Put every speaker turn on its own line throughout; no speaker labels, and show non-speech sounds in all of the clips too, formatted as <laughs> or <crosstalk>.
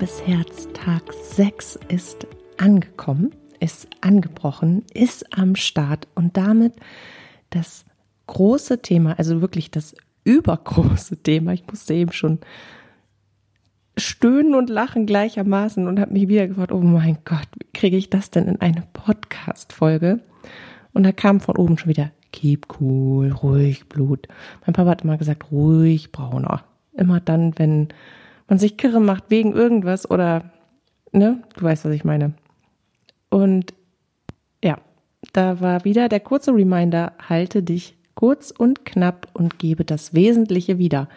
liebes Herz, Tag 6 ist angekommen, ist angebrochen, ist am Start und damit das große Thema, also wirklich das übergroße Thema. Ich musste eben schon stöhnen und lachen gleichermaßen und habe mich wieder gefragt, oh mein Gott, wie kriege ich das denn in eine Podcast-Folge? Und da kam von oben schon wieder, keep cool, ruhig Blut. Mein Papa hat immer gesagt, ruhig brauner. Immer dann, wenn man sich kirre macht wegen irgendwas oder, ne, du weißt, was ich meine. Und ja, da war wieder der kurze Reminder, halte dich kurz und knapp und gebe das Wesentliche wieder.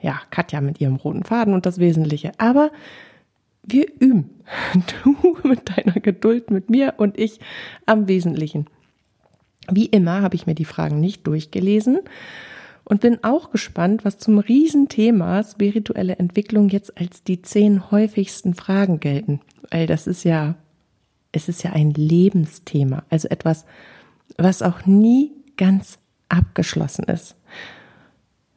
Ja, Katja mit ihrem roten Faden und das Wesentliche. Aber wir üben. <laughs> Du mit deiner Geduld mit mir und ich am Wesentlichen. Wie immer habe ich mir die Fragen nicht durchgelesen und bin auch gespannt, was zum Riesenthema spirituelle Entwicklung jetzt als die zehn häufigsten Fragen gelten. Weil das ist ja, es ist ja ein Lebensthema, also etwas, was auch nie ganz abgeschlossen ist.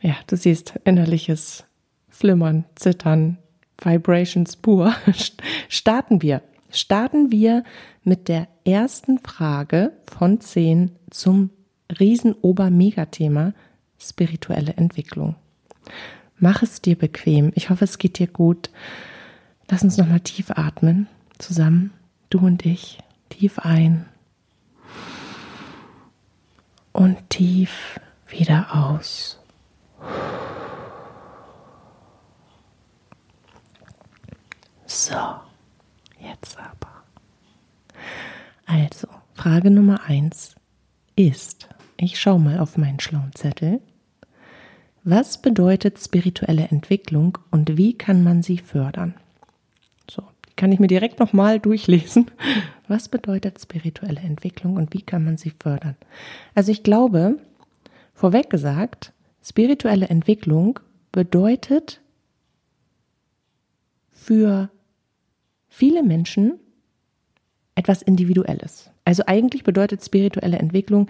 Ja, du siehst innerliches Flimmern, Zittern, Vibrations pur. <laughs> Starten wir. Starten wir mit der ersten Frage von zehn zum Riesen-Ober-Megathema spirituelle Entwicklung. Mach es dir bequem. Ich hoffe, es geht dir gut. Lass uns nochmal tief atmen. Zusammen, du und ich. Tief ein. Und tief wieder aus. So, jetzt aber. Also, Frage Nummer eins ist, ich schaue mal auf meinen schlauen Zettel. Was bedeutet spirituelle Entwicklung und wie kann man sie fördern? So, kann ich mir direkt nochmal durchlesen. Was bedeutet spirituelle Entwicklung und wie kann man sie fördern? Also ich glaube, vorweg gesagt, spirituelle Entwicklung bedeutet für viele Menschen etwas Individuelles. Also eigentlich bedeutet spirituelle Entwicklung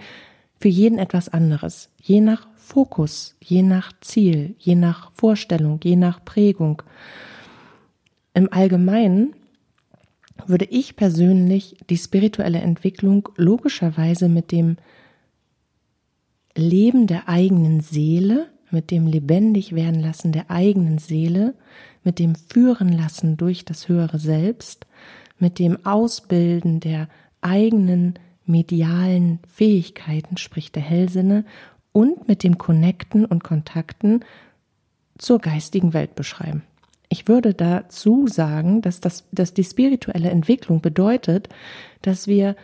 für jeden etwas anderes, je nach Fokus, je nach Ziel, je nach Vorstellung, je nach Prägung. Im Allgemeinen würde ich persönlich die spirituelle Entwicklung logischerweise mit dem Leben der eigenen Seele, mit dem lebendig werden lassen der eigenen Seele, mit dem Führen lassen durch das höhere Selbst, mit dem Ausbilden der eigenen medialen Fähigkeiten, sprich der Hellsinne, und mit dem Connecten und Kontakten zur geistigen Welt beschreiben. Ich würde dazu sagen, dass, das, dass die spirituelle Entwicklung bedeutet, dass wir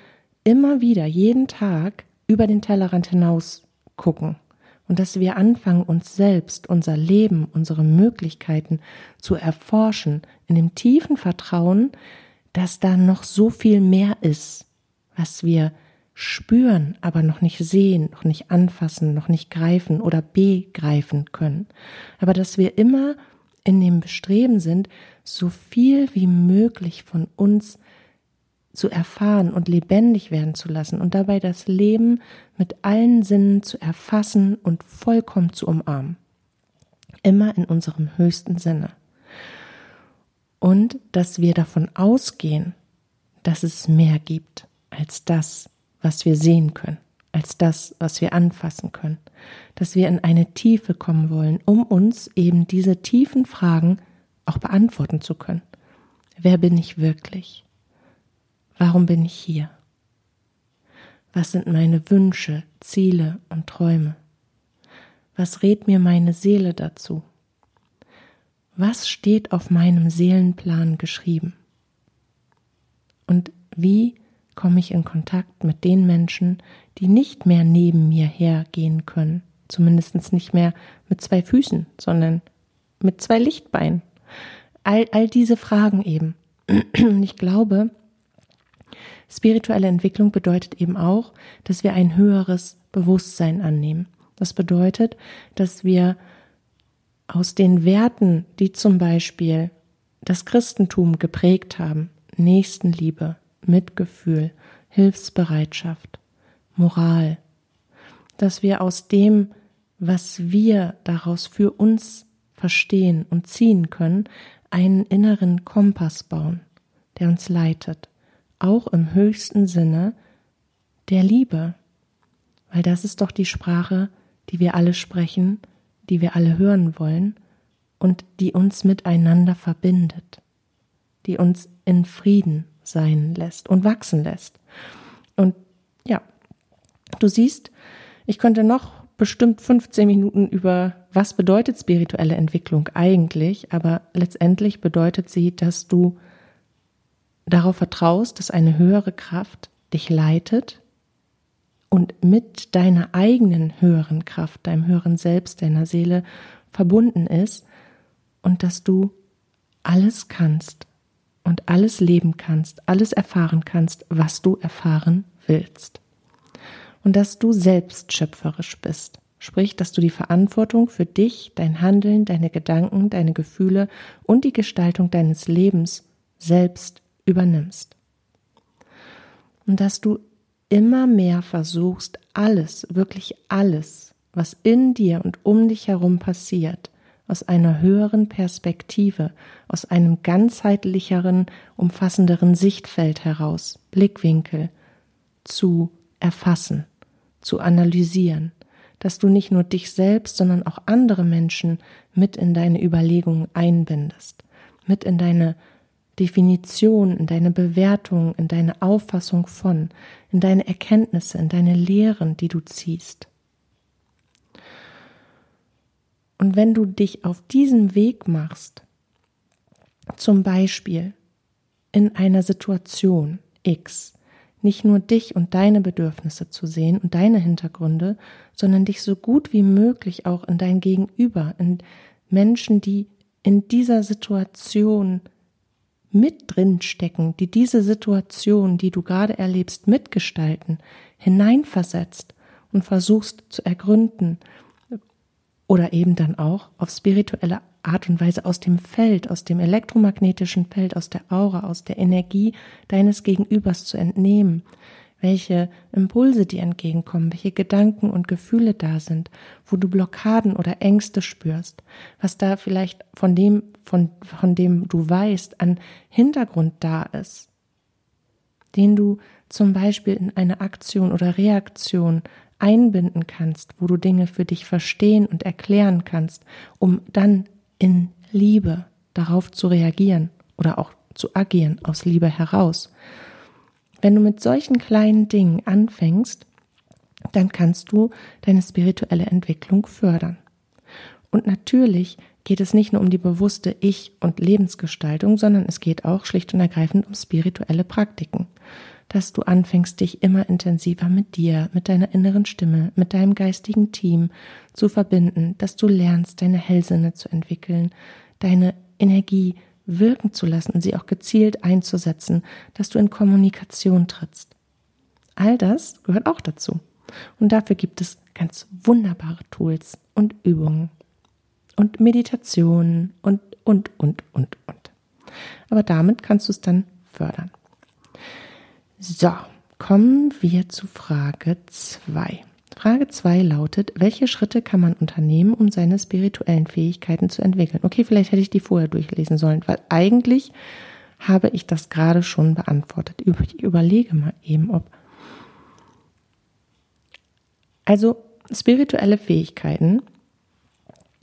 immer wieder jeden Tag über den Tellerrand hinaus gucken und dass wir anfangen, uns selbst, unser Leben, unsere Möglichkeiten zu erforschen, in dem tiefen Vertrauen, dass da noch so viel mehr ist, was wir spüren, aber noch nicht sehen, noch nicht anfassen, noch nicht greifen oder begreifen können. Aber dass wir immer in dem Bestreben sind, so viel wie möglich von uns zu erfahren und lebendig werden zu lassen und dabei das Leben mit allen Sinnen zu erfassen und vollkommen zu umarmen. Immer in unserem höchsten Sinne und dass wir davon ausgehen, dass es mehr gibt als das, was wir sehen können, als das, was wir anfassen können, dass wir in eine Tiefe kommen wollen, um uns eben diese tiefen Fragen auch beantworten zu können. Wer bin ich wirklich? Warum bin ich hier? Was sind meine Wünsche, Ziele und Träume? Was rät mir meine Seele dazu? was steht auf meinem Seelenplan geschrieben? Und wie komme ich in Kontakt mit den Menschen, die nicht mehr neben mir hergehen können, zumindest nicht mehr mit zwei Füßen, sondern mit zwei Lichtbeinen? All, all diese Fragen eben. Und ich glaube, spirituelle Entwicklung bedeutet eben auch, dass wir ein höheres Bewusstsein annehmen. Das bedeutet, dass wir aus den Werten, die zum Beispiel das Christentum geprägt haben, Nächstenliebe, Mitgefühl, Hilfsbereitschaft, Moral, dass wir aus dem, was wir daraus für uns verstehen und ziehen können, einen inneren Kompass bauen, der uns leitet, auch im höchsten Sinne der Liebe, weil das ist doch die Sprache, die wir alle sprechen, die wir alle hören wollen und die uns miteinander verbindet, die uns in Frieden sein lässt und wachsen lässt. Und ja, du siehst, ich könnte noch bestimmt 15 Minuten über, was bedeutet spirituelle Entwicklung eigentlich, aber letztendlich bedeutet sie, dass du darauf vertraust, dass eine höhere Kraft dich leitet und mit deiner eigenen höheren Kraft, deinem höheren Selbst, deiner Seele verbunden ist und dass du alles kannst und alles leben kannst, alles erfahren kannst, was du erfahren willst und dass du selbst schöpferisch bist. Sprich, dass du die Verantwortung für dich, dein Handeln, deine Gedanken, deine Gefühle und die Gestaltung deines Lebens selbst übernimmst. Und dass du immer mehr versuchst, alles, wirklich alles, was in dir und um dich herum passiert, aus einer höheren Perspektive, aus einem ganzheitlicheren, umfassenderen Sichtfeld heraus, Blickwinkel, zu erfassen zu analysieren, dass du nicht nur dich selbst, sondern auch andere Menschen mit in deine Überlegungen einbindest, mit in deine Definition, in deine Bewertung, in deine Auffassung von, in deine Erkenntnisse, in deine Lehren, die du ziehst. Und wenn du dich auf diesen Weg machst, zum Beispiel in einer Situation X, nicht nur dich und deine Bedürfnisse zu sehen und deine Hintergründe, sondern dich so gut wie möglich auch in dein Gegenüber, in Menschen, die in dieser Situation mit drin stecken, die diese Situation, die du gerade erlebst, mitgestalten, hineinversetzt und versuchst zu ergründen oder eben dann auch auf spirituelle Art und Weise aus dem Feld, aus dem elektromagnetischen Feld, aus der Aura, aus der Energie deines Gegenübers zu entnehmen, welche Impulse dir entgegenkommen, welche Gedanken und Gefühle da sind, wo du Blockaden oder Ängste spürst, was da vielleicht von dem, von, von dem du weißt, an Hintergrund da ist, den du zum Beispiel in eine Aktion oder Reaktion einbinden kannst, wo du Dinge für dich verstehen und erklären kannst, um dann in Liebe darauf zu reagieren oder auch zu agieren aus Liebe heraus. Wenn du mit solchen kleinen Dingen anfängst, dann kannst du deine spirituelle Entwicklung fördern. Und natürlich geht es nicht nur um die bewusste Ich- und Lebensgestaltung, sondern es geht auch schlicht und ergreifend um spirituelle Praktiken. Dass du anfängst, dich immer intensiver mit dir, mit deiner inneren Stimme, mit deinem geistigen Team zu verbinden, dass du lernst, deine Hellsinne zu entwickeln, deine Energie wirken zu lassen und sie auch gezielt einzusetzen, dass du in Kommunikation trittst. All das gehört auch dazu. Und dafür gibt es ganz wunderbare Tools und Übungen und Meditationen und, und, und, und, und. Aber damit kannst du es dann fördern. So, kommen wir zu Frage 2. Frage 2 lautet, welche Schritte kann man unternehmen, um seine spirituellen Fähigkeiten zu entwickeln? Okay, vielleicht hätte ich die vorher durchlesen sollen, weil eigentlich habe ich das gerade schon beantwortet. Ich überlege mal eben, ob. Also spirituelle Fähigkeiten,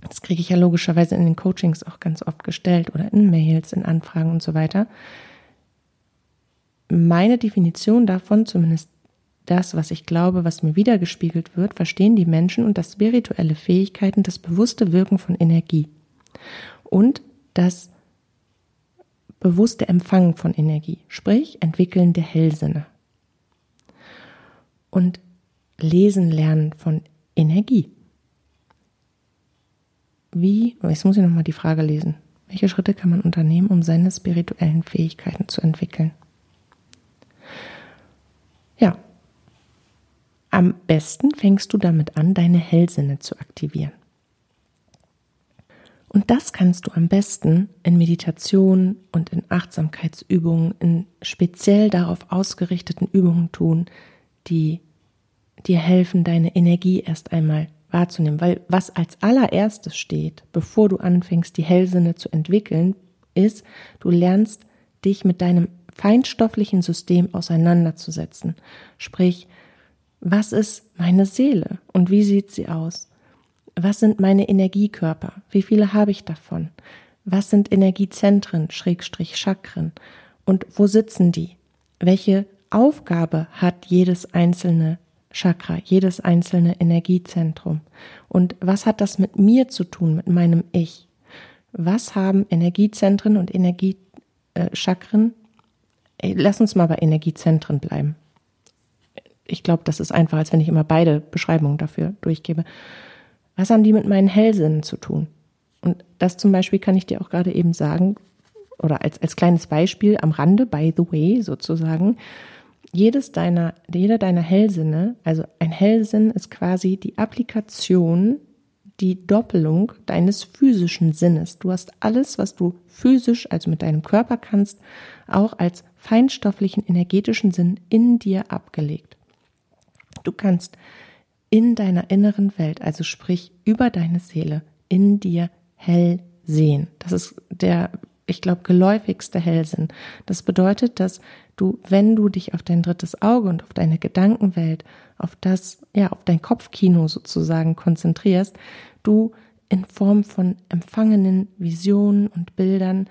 das kriege ich ja logischerweise in den Coachings auch ganz oft gestellt oder in Mails, in Anfragen und so weiter. Meine Definition davon, zumindest das, was ich glaube, was mir wiedergespiegelt wird, verstehen die Menschen und das spirituelle Fähigkeiten, das bewusste Wirken von Energie und das bewusste Empfangen von Energie, sprich entwickeln der Hellsinne und lesen lernen von Energie. Wie, jetzt muss ich nochmal die Frage lesen. Welche Schritte kann man unternehmen, um seine spirituellen Fähigkeiten zu entwickeln? Ja, am besten fängst du damit an, deine Hellsinne zu aktivieren. Und das kannst du am besten in Meditation und in Achtsamkeitsübungen, in speziell darauf ausgerichteten Übungen tun, die dir helfen, deine Energie erst einmal wahrzunehmen. Weil was als allererstes steht, bevor du anfängst, die Hellsinne zu entwickeln, ist, du lernst dich mit deinem feinstofflichen System auseinanderzusetzen. Sprich, was ist meine Seele und wie sieht sie aus? Was sind meine Energiekörper? Wie viele habe ich davon? Was sind Energiezentren, Schrägstrich Chakren? Und wo sitzen die? Welche Aufgabe hat jedes einzelne Chakra, jedes einzelne Energiezentrum? Und was hat das mit mir zu tun, mit meinem Ich? Was haben Energiezentren und Energiechakren? Äh, lass uns mal bei Energiezentren bleiben. Ich glaube, das ist einfach, als wenn ich immer beide Beschreibungen dafür durchgebe. Was haben die mit meinen Hellsinnen zu tun? Und das zum Beispiel kann ich dir auch gerade eben sagen, oder als, als kleines Beispiel am Rande, by the way, sozusagen. Jedes deiner, jeder deiner Hellsinne, also ein Hellsinn ist quasi die Applikation, die Doppelung deines physischen Sinnes. Du hast alles, was du physisch, also mit deinem Körper kannst, auch als feinstofflichen, energetischen Sinn in dir abgelegt. Du kannst in deiner inneren Welt, also sprich über deine Seele, in dir hell sehen. Das ist der, ich glaube, geläufigste Hellsinn. Das bedeutet, dass du, wenn du dich auf dein drittes Auge und auf deine Gedankenwelt, auf das, ja, auf dein Kopfkino sozusagen konzentrierst, du in Form von empfangenen Visionen und Bildern,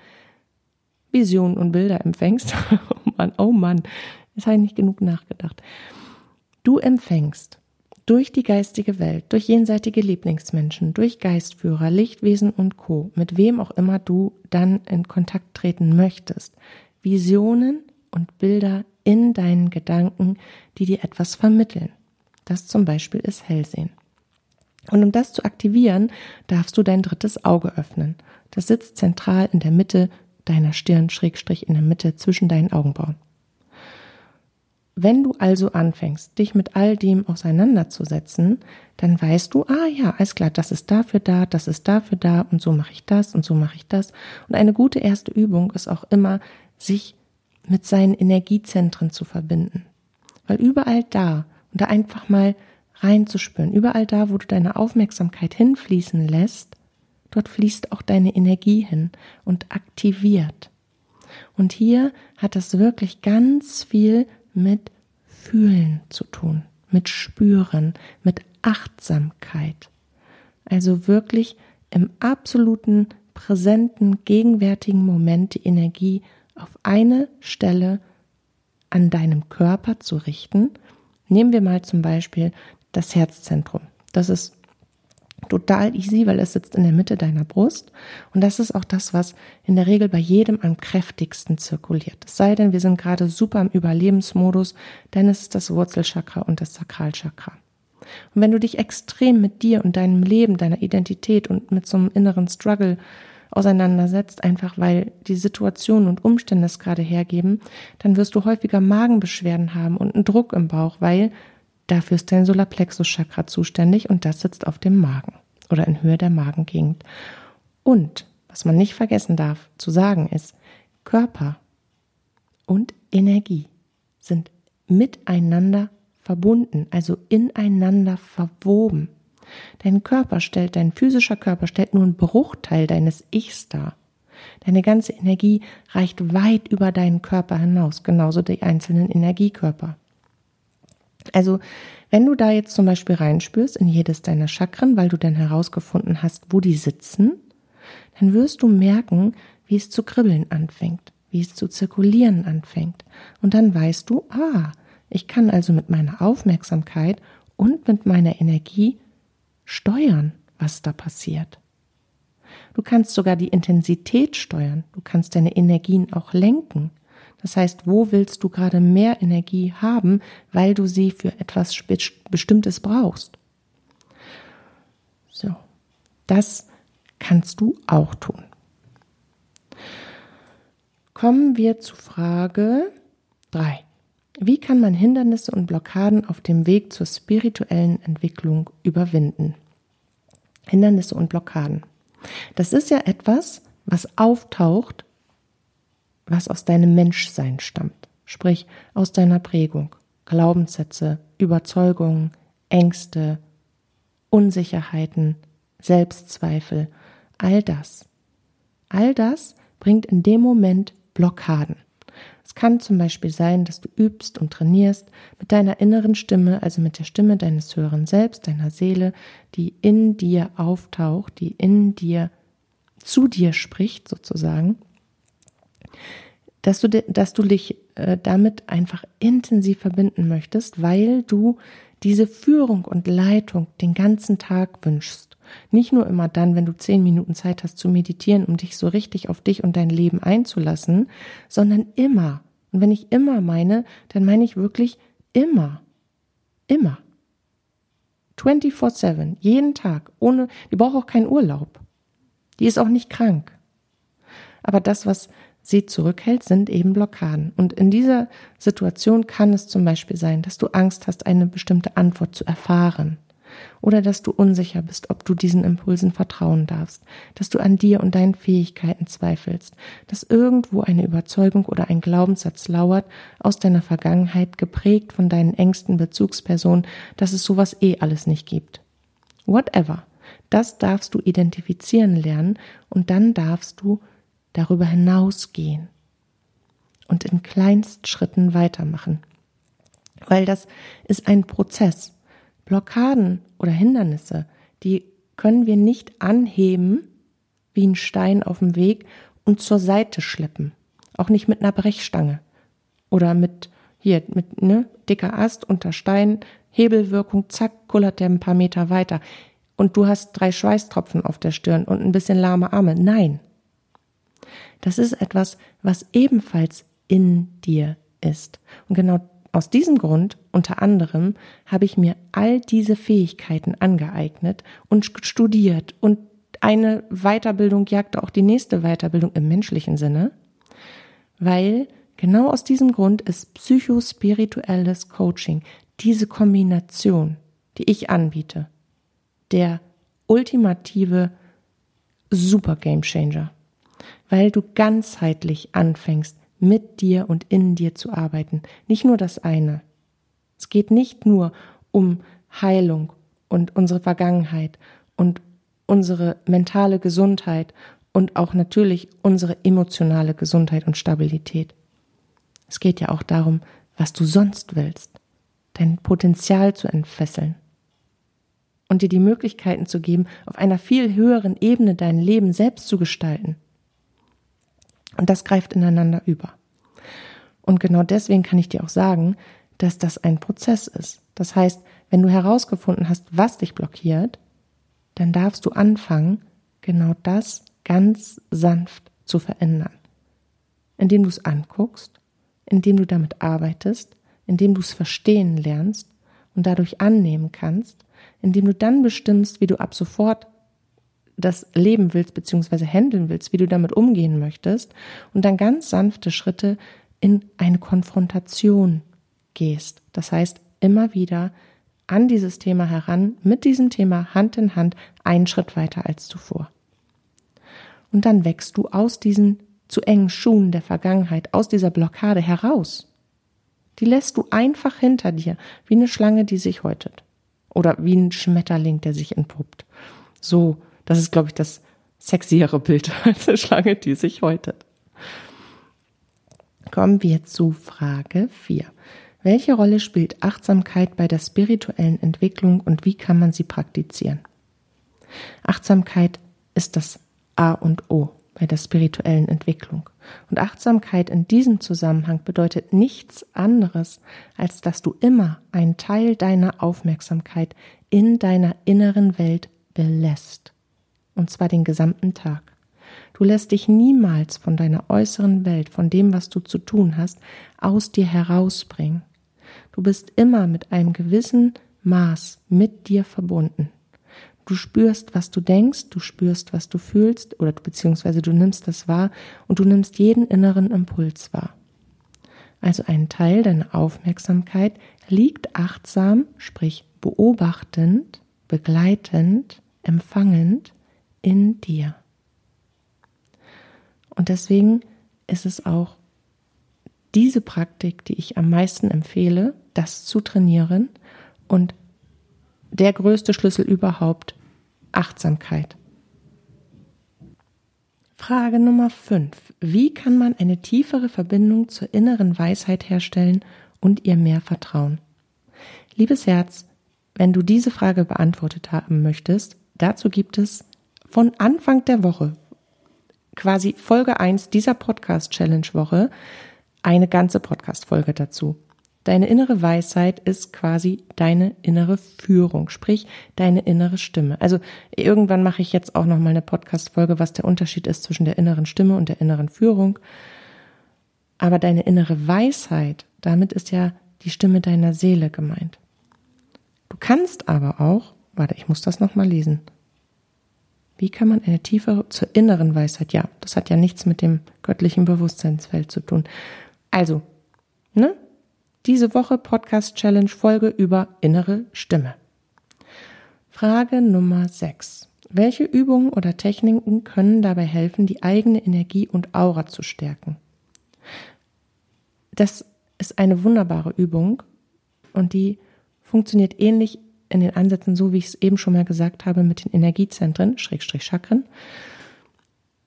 Visionen und Bilder empfängst. <laughs> oh Mann, oh Mann, jetzt habe ich nicht genug nachgedacht. Du empfängst durch die geistige Welt, durch jenseitige Lieblingsmenschen, durch Geistführer, Lichtwesen und Co., mit wem auch immer du dann in Kontakt treten möchtest, Visionen und Bilder in deinen Gedanken, die dir etwas vermitteln. Das zum Beispiel ist Hellsehen. Und um das zu aktivieren, darfst du dein drittes Auge öffnen. Das sitzt zentral in der Mitte deiner Stirn, Schrägstrich in der Mitte zwischen deinen Augenbrauen. Wenn du also anfängst, dich mit all dem auseinanderzusetzen, dann weißt du, ah ja, alles klar, das ist dafür da, das ist dafür da und so mache ich das und so mache ich das. Und eine gute erste Übung ist auch immer, sich mit seinen Energiezentren zu verbinden. Weil überall da und da einfach mal reinzuspüren, überall da, wo du deine Aufmerksamkeit hinfließen lässt, dort fließt auch deine Energie hin und aktiviert. Und hier hat das wirklich ganz viel mit Fühlen zu tun, mit Spüren, mit Achtsamkeit. Also wirklich im absoluten, präsenten, gegenwärtigen Moment die Energie auf eine Stelle an deinem Körper zu richten. Nehmen wir mal zum Beispiel das Herzzentrum. Das ist total easy, weil es sitzt in der Mitte deiner Brust. Und das ist auch das, was in der Regel bei jedem am kräftigsten zirkuliert. Es sei denn, wir sind gerade super im Überlebensmodus, ist es das Wurzelchakra und das Sakralchakra. Und wenn du dich extrem mit dir und deinem Leben, deiner Identität und mit so einem inneren Struggle auseinandersetzt, einfach weil die Situation und Umstände es gerade hergeben, dann wirst du häufiger Magenbeschwerden haben und einen Druck im Bauch, weil Dafür ist dein Solarplexus-Chakra zuständig und das sitzt auf dem Magen oder in Höhe der Magengegend. Und was man nicht vergessen darf zu sagen ist, Körper und Energie sind miteinander verbunden, also ineinander verwoben. Dein Körper stellt, dein physischer Körper stellt nur einen Bruchteil deines Ichs dar. Deine ganze Energie reicht weit über deinen Körper hinaus, genauso die einzelnen Energiekörper. Also, wenn du da jetzt zum Beispiel reinspürst in jedes deiner Chakren, weil du dann herausgefunden hast, wo die sitzen, dann wirst du merken, wie es zu kribbeln anfängt, wie es zu zirkulieren anfängt. Und dann weißt du, ah, ich kann also mit meiner Aufmerksamkeit und mit meiner Energie steuern, was da passiert. Du kannst sogar die Intensität steuern, du kannst deine Energien auch lenken. Das heißt, wo willst du gerade mehr Energie haben, weil du sie für etwas Bestimmtes brauchst? So, das kannst du auch tun. Kommen wir zu Frage 3. Wie kann man Hindernisse und Blockaden auf dem Weg zur spirituellen Entwicklung überwinden? Hindernisse und Blockaden. Das ist ja etwas, was auftaucht, was aus deinem Menschsein stammt, sprich aus deiner Prägung, Glaubenssätze, Überzeugungen, Ängste, Unsicherheiten, Selbstzweifel, all das. All das bringt in dem Moment Blockaden. Es kann zum Beispiel sein, dass du übst und trainierst mit deiner inneren Stimme, also mit der Stimme deines höheren Selbst, deiner Seele, die in dir auftaucht, die in dir zu dir spricht sozusagen, dass du, dass du dich äh, damit einfach intensiv verbinden möchtest, weil du diese Führung und Leitung den ganzen Tag wünschst. Nicht nur immer dann, wenn du zehn Minuten Zeit hast zu meditieren, um dich so richtig auf dich und dein Leben einzulassen, sondern immer. Und wenn ich immer meine, dann meine ich wirklich immer. Immer. 24-7, jeden Tag, ohne, die braucht auch keinen Urlaub. Die ist auch nicht krank. Aber das, was sie zurückhält, sind eben Blockaden. Und in dieser Situation kann es zum Beispiel sein, dass du Angst hast, eine bestimmte Antwort zu erfahren. Oder dass du unsicher bist, ob du diesen Impulsen vertrauen darfst, dass du an dir und deinen Fähigkeiten zweifelst, dass irgendwo eine Überzeugung oder ein Glaubenssatz lauert aus deiner Vergangenheit, geprägt von deinen engsten Bezugspersonen, dass es sowas eh alles nicht gibt. Whatever. Das darfst du identifizieren lernen und dann darfst du darüber hinausgehen und in Kleinstschritten weitermachen. Weil das ist ein Prozess. Blockaden oder Hindernisse, die können wir nicht anheben wie ein Stein auf dem Weg und zur Seite schleppen. Auch nicht mit einer Brechstange oder mit hier mit ne dicker Ast unter Stein, Hebelwirkung, zack, kullert der ein paar Meter weiter und du hast drei Schweißtropfen auf der Stirn und ein bisschen lahme Arme. Nein, das ist etwas, was ebenfalls in dir ist. Und genau aus diesem Grund, unter anderem, habe ich mir all diese Fähigkeiten angeeignet und studiert. Und eine Weiterbildung jagte auch die nächste Weiterbildung im menschlichen Sinne, weil genau aus diesem Grund ist psychospirituelles Coaching diese Kombination, die ich anbiete, der ultimative Super Game Changer. Weil du ganzheitlich anfängst, mit dir und in dir zu arbeiten. Nicht nur das eine. Es geht nicht nur um Heilung und unsere Vergangenheit und unsere mentale Gesundheit und auch natürlich unsere emotionale Gesundheit und Stabilität. Es geht ja auch darum, was du sonst willst, dein Potenzial zu entfesseln und dir die Möglichkeiten zu geben, auf einer viel höheren Ebene dein Leben selbst zu gestalten. Und das greift ineinander über. Und genau deswegen kann ich dir auch sagen, dass das ein Prozess ist. Das heißt, wenn du herausgefunden hast, was dich blockiert, dann darfst du anfangen, genau das ganz sanft zu verändern. Indem du es anguckst, indem du damit arbeitest, indem du es verstehen lernst und dadurch annehmen kannst, indem du dann bestimmst, wie du ab sofort das leben willst, beziehungsweise handeln willst, wie du damit umgehen möchtest und dann ganz sanfte Schritte in eine Konfrontation gehst. Das heißt, immer wieder an dieses Thema heran, mit diesem Thema Hand in Hand, einen Schritt weiter als zuvor. Und dann wächst du aus diesen zu engen Schuhen der Vergangenheit, aus dieser Blockade heraus. Die lässt du einfach hinter dir, wie eine Schlange, die sich häutet. Oder wie ein Schmetterling, der sich entpuppt. So das ist, glaube ich, das sexiere Bild <laughs> als eine Schlange, die sich häutet. Kommen wir zu Frage 4. Welche Rolle spielt Achtsamkeit bei der spirituellen Entwicklung und wie kann man sie praktizieren? Achtsamkeit ist das A und O bei der spirituellen Entwicklung. Und Achtsamkeit in diesem Zusammenhang bedeutet nichts anderes, als dass du immer einen Teil deiner Aufmerksamkeit in deiner inneren Welt belässt und zwar den gesamten Tag. Du lässt dich niemals von deiner äußeren Welt, von dem, was du zu tun hast, aus dir herausbringen. Du bist immer mit einem gewissen Maß mit dir verbunden. Du spürst, was du denkst, du spürst, was du fühlst, oder beziehungsweise du nimmst das wahr und du nimmst jeden inneren Impuls wahr. Also ein Teil deiner Aufmerksamkeit liegt achtsam, sprich beobachtend, begleitend, empfangend in dir. Und deswegen ist es auch diese Praktik, die ich am meisten empfehle, das zu trainieren und der größte Schlüssel überhaupt, Achtsamkeit. Frage Nummer 5. Wie kann man eine tiefere Verbindung zur inneren Weisheit herstellen und ihr mehr vertrauen? Liebes Herz, wenn du diese Frage beantwortet haben möchtest, dazu gibt es von Anfang der Woche, quasi Folge 1 dieser Podcast Challenge Woche, eine ganze Podcast Folge dazu. Deine innere Weisheit ist quasi deine innere Führung, sprich deine innere Stimme. Also irgendwann mache ich jetzt auch noch mal eine Podcast Folge, was der Unterschied ist zwischen der inneren Stimme und der inneren Führung. Aber deine innere Weisheit, damit ist ja die Stimme deiner Seele gemeint. Du kannst aber auch, warte, ich muss das noch mal lesen. Wie kann man eine tiefere zur inneren Weisheit? Ja, das hat ja nichts mit dem göttlichen Bewusstseinsfeld zu tun. Also, ne? Diese Woche Podcast Challenge Folge über innere Stimme. Frage Nummer 6. Welche Übungen oder Techniken können dabei helfen, die eigene Energie und Aura zu stärken? Das ist eine wunderbare Übung und die funktioniert ähnlich in den Ansätzen, so wie ich es eben schon mal gesagt habe, mit den Energiezentren, Schrägstrich Chakren.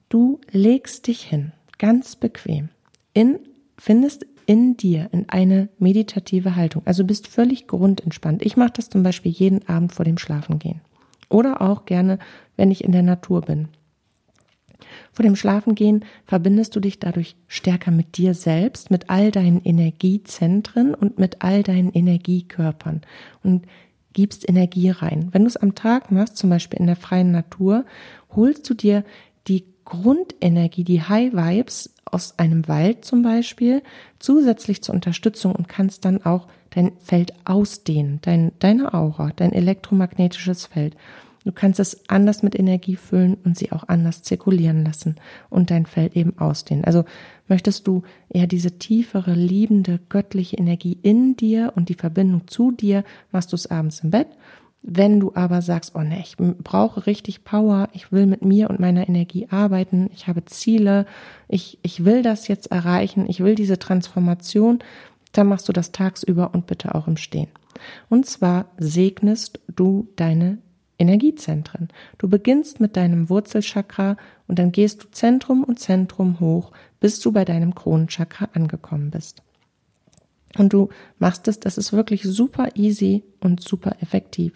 Du legst dich hin, ganz bequem, in, findest in dir in eine meditative Haltung. Also bist völlig grundentspannt. Ich mache das zum Beispiel jeden Abend vor dem Schlafengehen. Oder auch gerne, wenn ich in der Natur bin. Vor dem Schlafengehen verbindest du dich dadurch stärker mit dir selbst, mit all deinen Energiezentren und mit all deinen Energiekörpern und gibst Energie rein. Wenn du es am Tag machst, zum Beispiel in der freien Natur, holst du dir die Grundenergie, die High Vibes aus einem Wald zum Beispiel, zusätzlich zur Unterstützung und kannst dann auch dein Feld ausdehnen, dein, deine Aura, dein elektromagnetisches Feld. Du kannst es anders mit Energie füllen und sie auch anders zirkulieren lassen und dein Feld eben ausdehnen. Also möchtest du eher diese tiefere, liebende, göttliche Energie in dir und die Verbindung zu dir, machst du es abends im Bett wenn du aber sagst, oh ne, ich brauche richtig Power, ich will mit mir und meiner Energie arbeiten, ich habe Ziele, ich, ich will das jetzt erreichen, ich will diese Transformation, dann machst du das tagsüber und bitte auch im Stehen. Und zwar segnest du deine Energiezentren. Du beginnst mit deinem Wurzelchakra und dann gehst du Zentrum und Zentrum hoch, bis du bei deinem Kronenchakra angekommen bist. Und du machst es, das ist wirklich super easy und super effektiv.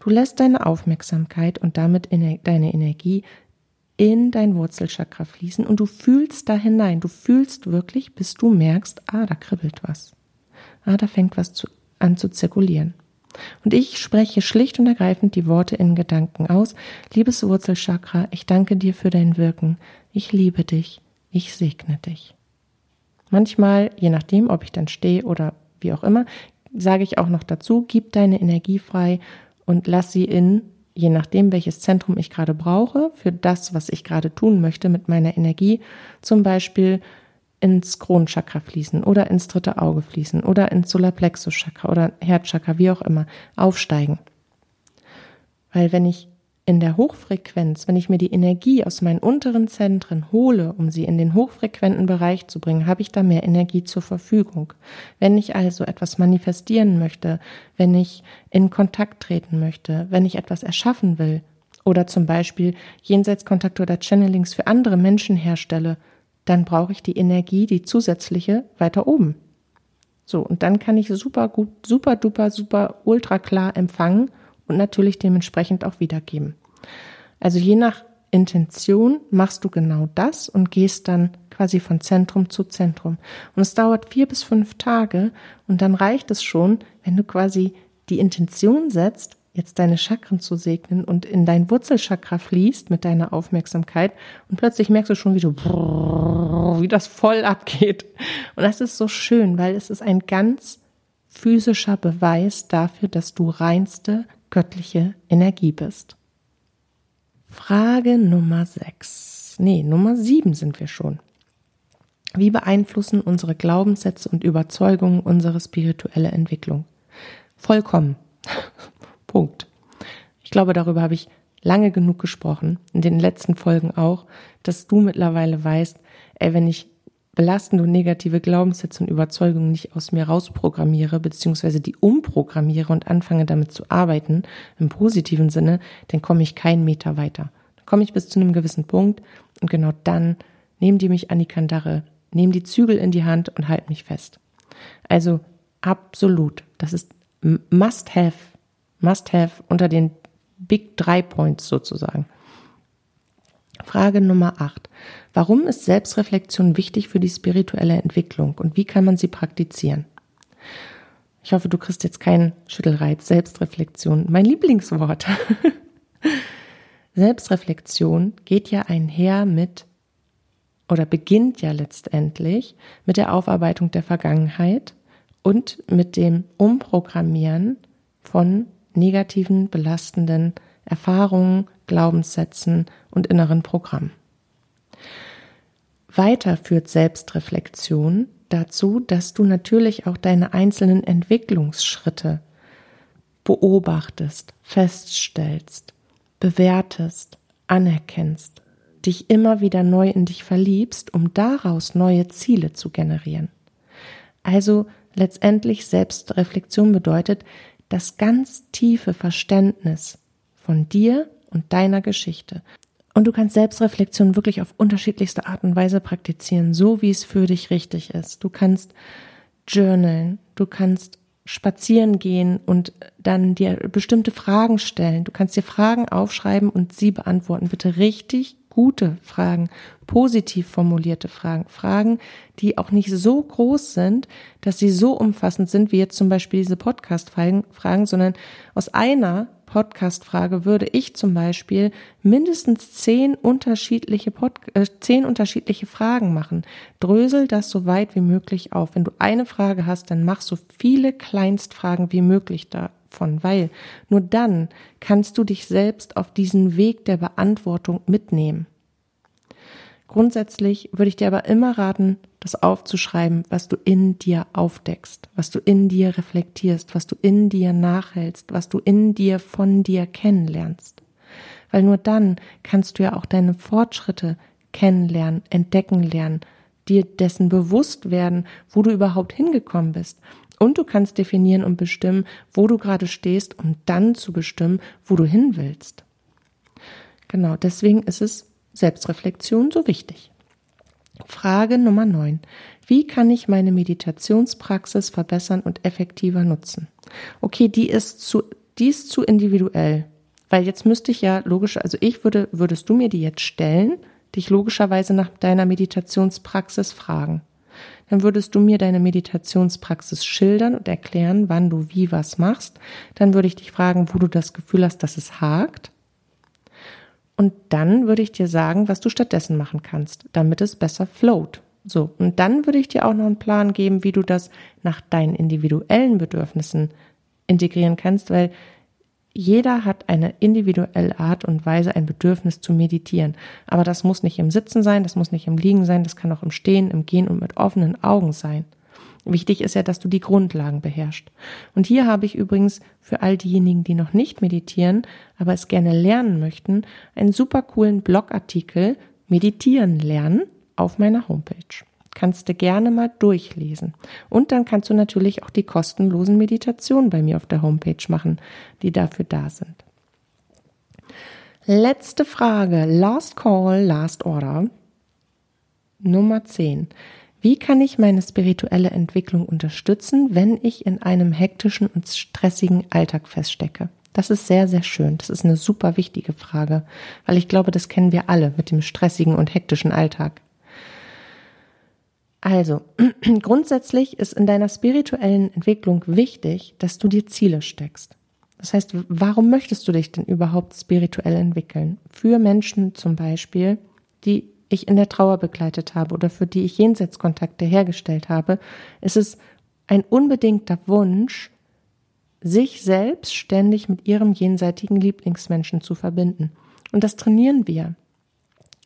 Du lässt deine Aufmerksamkeit und damit deine Energie in dein Wurzelchakra fließen und du fühlst da hinein. Du fühlst wirklich, bis du merkst, ah, da kribbelt was. Ah, da fängt was zu, an zu zirkulieren. Und ich spreche schlicht und ergreifend die Worte in Gedanken aus. Liebes Wurzelchakra, ich danke dir für dein Wirken. Ich liebe dich. Ich segne dich. Manchmal, je nachdem, ob ich dann stehe oder wie auch immer, sage ich auch noch dazu, gib deine Energie frei und lass sie in, je nachdem, welches Zentrum ich gerade brauche, für das, was ich gerade tun möchte mit meiner Energie, zum Beispiel ins Kronenchakra fließen oder ins dritte Auge fließen oder ins Solarplexus Chakra oder Herzchakra, wie auch immer, aufsteigen. Weil wenn ich in der Hochfrequenz, wenn ich mir die Energie aus meinen unteren Zentren hole, um sie in den hochfrequenten Bereich zu bringen, habe ich da mehr Energie zur Verfügung. Wenn ich also etwas manifestieren möchte, wenn ich in Kontakt treten möchte, wenn ich etwas erschaffen will oder zum Beispiel Jenseitskontakte oder Channelings für andere Menschen herstelle, dann brauche ich die Energie, die zusätzliche, weiter oben. So, und dann kann ich super gut, super duper, super ultra klar empfangen und natürlich dementsprechend auch wiedergeben. Also je nach Intention machst du genau das und gehst dann quasi von Zentrum zu Zentrum. Und es dauert vier bis fünf Tage und dann reicht es schon, wenn du quasi die Intention setzt, jetzt deine Chakren zu segnen und in dein Wurzelchakra fließt mit deiner Aufmerksamkeit und plötzlich merkst du schon, wie du, wie das voll abgeht. Und das ist so schön, weil es ist ein ganz physischer Beweis dafür, dass du reinste göttliche Energie bist. Frage Nummer 6. Nee, Nummer 7 sind wir schon. Wie beeinflussen unsere Glaubenssätze und Überzeugungen unsere spirituelle Entwicklung? Vollkommen. Ich glaube, darüber habe ich lange genug gesprochen, in den letzten Folgen auch, dass du mittlerweile weißt, ey, wenn ich belastende und negative Glaubenssätze und Überzeugungen nicht aus mir rausprogrammiere, beziehungsweise die umprogrammiere und anfange damit zu arbeiten, im positiven Sinne, dann komme ich keinen Meter weiter. Dann komme ich bis zu einem gewissen Punkt und genau dann nehmen die mich an die Kandare, nehmen die Zügel in die Hand und halten mich fest. Also absolut, das ist must have, must have unter den Big Drei Points sozusagen. Frage Nummer 8. Warum ist Selbstreflexion wichtig für die spirituelle Entwicklung und wie kann man sie praktizieren? Ich hoffe, du kriegst jetzt keinen Schüttelreiz. Selbstreflexion, mein Lieblingswort. <laughs> Selbstreflexion geht ja einher mit oder beginnt ja letztendlich mit der Aufarbeitung der Vergangenheit und mit dem Umprogrammieren von negativen, belastenden Erfahrungen, Glaubenssätzen und inneren Programmen. Weiter führt Selbstreflexion dazu, dass du natürlich auch deine einzelnen Entwicklungsschritte beobachtest, feststellst, bewertest, anerkennst, dich immer wieder neu in dich verliebst, um daraus neue Ziele zu generieren. Also letztendlich Selbstreflexion bedeutet das ganz tiefe Verständnis von dir und deiner Geschichte. Und du kannst Selbstreflexion wirklich auf unterschiedlichste Art und Weise praktizieren, so wie es für dich richtig ist. Du kannst journalen, du kannst spazieren gehen und dann dir bestimmte Fragen stellen. Du kannst dir Fragen aufschreiben und sie beantworten. Bitte richtig gute Fragen, positiv formulierte Fragen, Fragen, die auch nicht so groß sind, dass sie so umfassend sind, wie jetzt zum Beispiel diese Podcast-Fragen, sondern aus einer Podcast-Frage würde ich zum Beispiel mindestens zehn unterschiedliche, Pod äh, zehn unterschiedliche Fragen machen. Drösel das so weit wie möglich auf. Wenn du eine Frage hast, dann mach so viele Kleinstfragen wie möglich davon, weil nur dann kannst du dich selbst auf diesen Weg der Beantwortung mitnehmen. Grundsätzlich würde ich dir aber immer raten, das aufzuschreiben, was du in dir aufdeckst, was du in dir reflektierst, was du in dir nachhältst, was du in dir von dir kennenlernst. Weil nur dann kannst du ja auch deine Fortschritte kennenlernen, entdecken lernen, dir dessen bewusst werden, wo du überhaupt hingekommen bist. Und du kannst definieren und bestimmen, wo du gerade stehst, um dann zu bestimmen, wo du hin willst. Genau, deswegen ist es Selbstreflexion so wichtig. Frage Nummer 9. Wie kann ich meine Meditationspraxis verbessern und effektiver nutzen? Okay, die ist zu, die ist zu individuell. Weil jetzt müsste ich ja logisch, also ich würde, würdest du mir die jetzt stellen, dich logischerweise nach deiner Meditationspraxis fragen. Dann würdest du mir deine Meditationspraxis schildern und erklären, wann du wie was machst. Dann würde ich dich fragen, wo du das Gefühl hast, dass es hakt. Und dann würde ich dir sagen, was du stattdessen machen kannst, damit es besser float. So, und dann würde ich dir auch noch einen Plan geben, wie du das nach deinen individuellen Bedürfnissen integrieren kannst, weil jeder hat eine individuelle Art und Weise, ein Bedürfnis zu meditieren. Aber das muss nicht im Sitzen sein, das muss nicht im Liegen sein, das kann auch im Stehen, im Gehen und mit offenen Augen sein. Wichtig ist ja, dass du die Grundlagen beherrschst. Und hier habe ich übrigens für all diejenigen, die noch nicht meditieren, aber es gerne lernen möchten, einen super coolen Blogartikel Meditieren lernen auf meiner Homepage. Kannst du gerne mal durchlesen. Und dann kannst du natürlich auch die kostenlosen Meditationen bei mir auf der Homepage machen, die dafür da sind. Letzte Frage. Last Call, Last Order. Nummer 10. Wie kann ich meine spirituelle Entwicklung unterstützen, wenn ich in einem hektischen und stressigen Alltag feststecke? Das ist sehr, sehr schön. Das ist eine super wichtige Frage, weil ich glaube, das kennen wir alle mit dem stressigen und hektischen Alltag. Also, <clears throat> grundsätzlich ist in deiner spirituellen Entwicklung wichtig, dass du dir Ziele steckst. Das heißt, warum möchtest du dich denn überhaupt spirituell entwickeln? Für Menschen zum Beispiel, die ich in der Trauer begleitet habe oder für die ich Jenseitskontakte hergestellt habe, ist es ein unbedingter Wunsch, sich selbst ständig mit ihrem jenseitigen Lieblingsmenschen zu verbinden. Und das trainieren wir.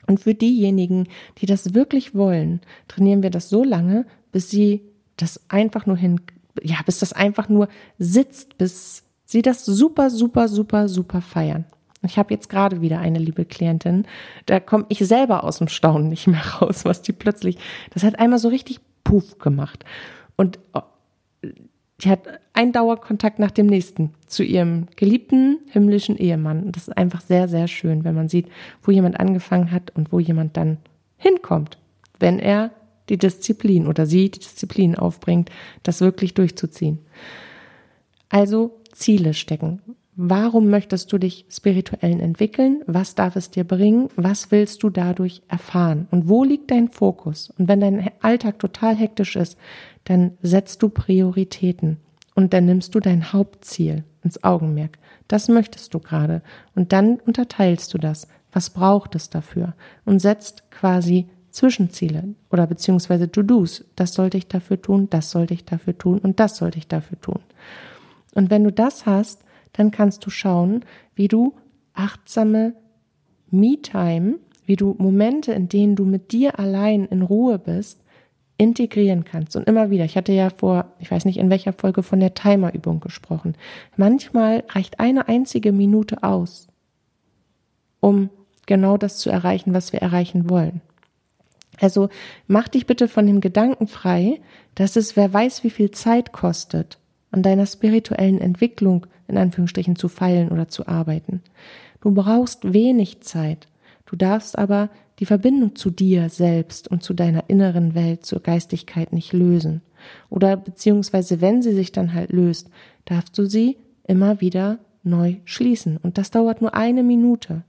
Und für diejenigen, die das wirklich wollen, trainieren wir das so lange, bis sie das einfach nur hin, ja, bis das einfach nur sitzt, bis sie das super, super, super, super feiern. Ich habe jetzt gerade wieder eine liebe Klientin, da komme ich selber aus dem Staunen nicht mehr raus, was die plötzlich, das hat einmal so richtig puff gemacht. Und oh, die hat einen Dauerkontakt nach dem nächsten zu ihrem geliebten himmlischen Ehemann. Und das ist einfach sehr, sehr schön, wenn man sieht, wo jemand angefangen hat und wo jemand dann hinkommt, wenn er die Disziplin oder sie die Disziplin aufbringt, das wirklich durchzuziehen. Also Ziele stecken. Warum möchtest du dich spirituell entwickeln? Was darf es dir bringen? Was willst du dadurch erfahren? Und wo liegt dein Fokus? Und wenn dein Alltag total hektisch ist, dann setzt du Prioritäten und dann nimmst du dein Hauptziel ins Augenmerk. Das möchtest du gerade. Und dann unterteilst du das. Was braucht es dafür? Und setzt quasi Zwischenziele oder beziehungsweise To-Dos. Das sollte ich dafür tun, das sollte ich dafür tun und das sollte ich dafür tun. Und wenn du das hast, dann kannst du schauen, wie du achtsame Me-Time, wie du Momente, in denen du mit dir allein in Ruhe bist, integrieren kannst. Und immer wieder, ich hatte ja vor, ich weiß nicht in welcher Folge von der Timerübung gesprochen. Manchmal reicht eine einzige Minute aus, um genau das zu erreichen, was wir erreichen wollen. Also mach dich bitte von dem Gedanken frei, dass es wer weiß, wie viel Zeit kostet, an deiner spirituellen Entwicklung in Anführungsstrichen zu feilen oder zu arbeiten. Du brauchst wenig Zeit. Du darfst aber die Verbindung zu dir selbst und zu deiner inneren Welt, zur Geistigkeit nicht lösen. Oder beziehungsweise wenn sie sich dann halt löst, darfst du sie immer wieder neu schließen. Und das dauert nur eine Minute.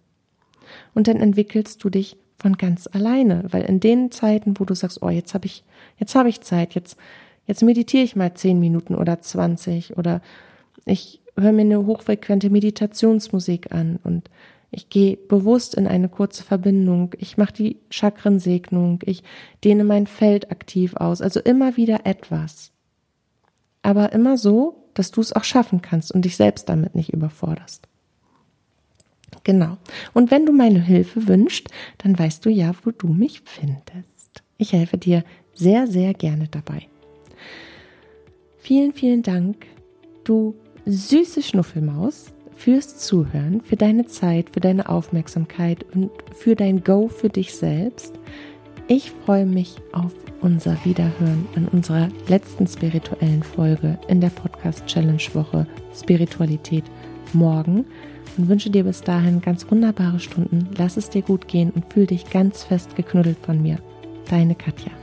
Und dann entwickelst du dich von ganz alleine, weil in den Zeiten, wo du sagst, oh, jetzt habe ich, jetzt habe ich Zeit, jetzt, jetzt meditiere ich mal zehn Minuten oder zwanzig oder ich höre mir eine hochfrequente Meditationsmusik an und ich gehe bewusst in eine kurze Verbindung. Ich mache die Chakrensegnung. Ich dehne mein Feld aktiv aus. Also immer wieder etwas. Aber immer so, dass du es auch schaffen kannst und dich selbst damit nicht überforderst. Genau. Und wenn du meine Hilfe wünschst, dann weißt du ja, wo du mich findest. Ich helfe dir sehr, sehr gerne dabei. Vielen, vielen Dank, du süße Schnuffelmaus fürs Zuhören, für deine Zeit, für deine Aufmerksamkeit und für dein Go für dich selbst. Ich freue mich auf unser Wiederhören in unserer letzten spirituellen Folge in der Podcast Challenge Woche Spiritualität morgen und wünsche dir bis dahin ganz wunderbare Stunden. Lass es dir gut gehen und fühl dich ganz fest geknuddelt von mir. Deine Katja.